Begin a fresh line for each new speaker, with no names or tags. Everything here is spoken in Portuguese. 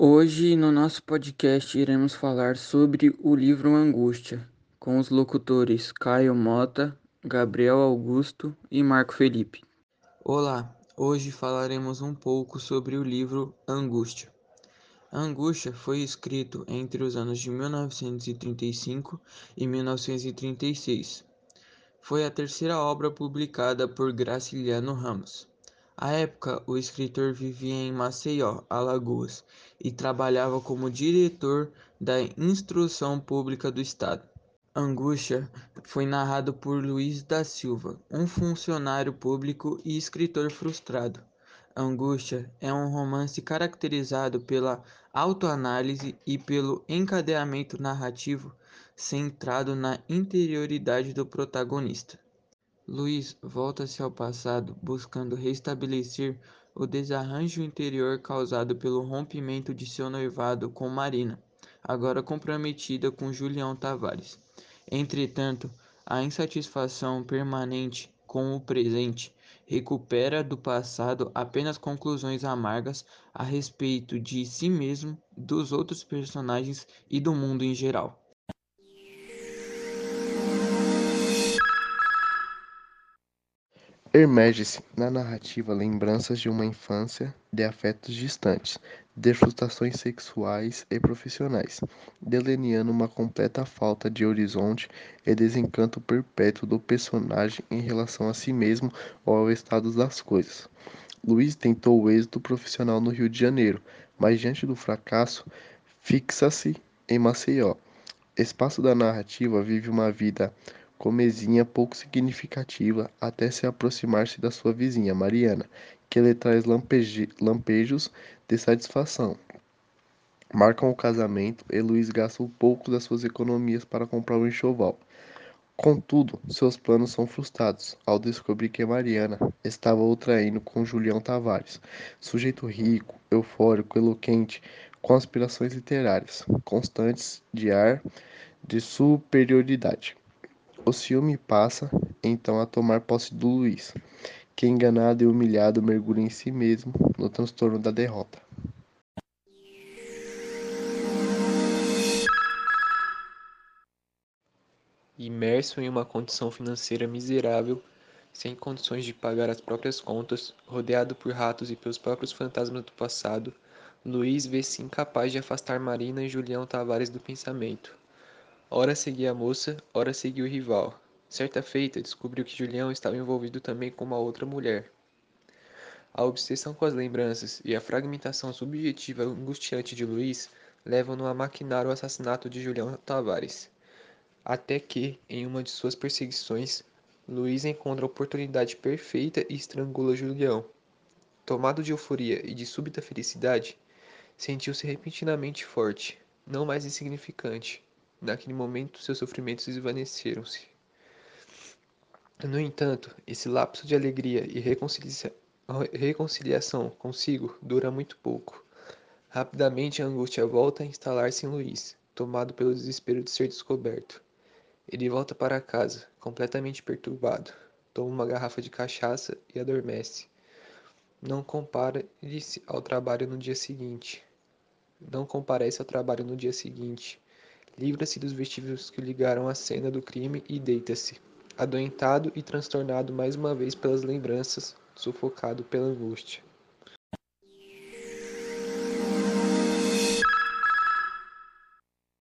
Hoje, no nosso podcast, iremos falar sobre o livro Angústia, com os locutores Caio Mota, Gabriel Augusto e Marco Felipe.
Olá, hoje falaremos um pouco sobre o livro Angústia. Angústia foi escrito entre os anos de 1935 e 1936. Foi a terceira obra publicada por Graciliano Ramos. À época, o escritor vivia em Maceió, Alagoas, e trabalhava como diretor da Instrução Pública do Estado. Angústia foi narrado por Luiz da Silva, um funcionário público e escritor frustrado. Angústia é um romance caracterizado pela autoanálise e pelo encadeamento narrativo centrado na interioridade do protagonista. Luiz volta-se ao passado buscando restabelecer o desarranjo interior causado pelo rompimento de seu noivado com Marina, agora comprometida com Julião Tavares. Entretanto, a insatisfação permanente com o presente recupera do passado apenas conclusões amargas a respeito de si mesmo, dos outros personagens e do mundo em geral.
Emerge-se na narrativa lembranças de uma infância de afetos distantes, de frustrações sexuais e profissionais, delineando uma completa falta de horizonte e desencanto perpétuo do personagem em relação a si mesmo ou ao estado das coisas. Luiz tentou o êxito profissional no Rio de Janeiro, mas diante do fracasso, fixa-se em Maceió. Espaço da narrativa vive uma vida comezinha pouco significativa até se aproximar-se da sua vizinha, Mariana, que lhe traz lampejos de satisfação. Marcam o casamento e Luiz gasta um pouco das suas economias para comprar um enxoval. Contudo, seus planos são frustrados ao descobrir que Mariana estava o traindo com Julião Tavares, sujeito rico, eufórico, eloquente, com aspirações literárias constantes de ar de superioridade. O ciúme passa, então, a tomar posse do Luiz, que, enganado e humilhado, mergulha em si mesmo no transtorno da derrota.
Imerso em uma condição financeira miserável, sem condições de pagar as próprias contas, rodeado por ratos e pelos próprios fantasmas do passado, Luiz vê-se incapaz de afastar Marina e Julião Tavares do pensamento. Ora seguia a moça, ora seguia o rival. Certa feita, descobriu que Julião estava envolvido também com uma outra mulher. A obsessão com as lembranças e a fragmentação subjetiva angustiante de Luiz levam-no a maquinar o assassinato de Julião Tavares. Até que, em uma de suas perseguições, Luiz encontra a oportunidade perfeita e estrangula Julião. Tomado de euforia e de súbita felicidade, sentiu-se repentinamente forte, não mais insignificante. Naquele momento, seus sofrimentos esvaneceram-se. No entanto, esse lapso de alegria e reconcilia reconciliação consigo dura muito pouco. Rapidamente a angústia volta a instalar-se em Luiz, tomado pelo desespero de ser descoberto. Ele volta para casa, completamente perturbado. Toma uma garrafa de cachaça e adormece. Não compara-se ao trabalho no dia seguinte. Não comparece ao trabalho no dia seguinte livra-se dos vestígios que ligaram a cena do crime e deita-se, adoentado e transtornado mais uma vez pelas lembranças, sufocado pela angústia.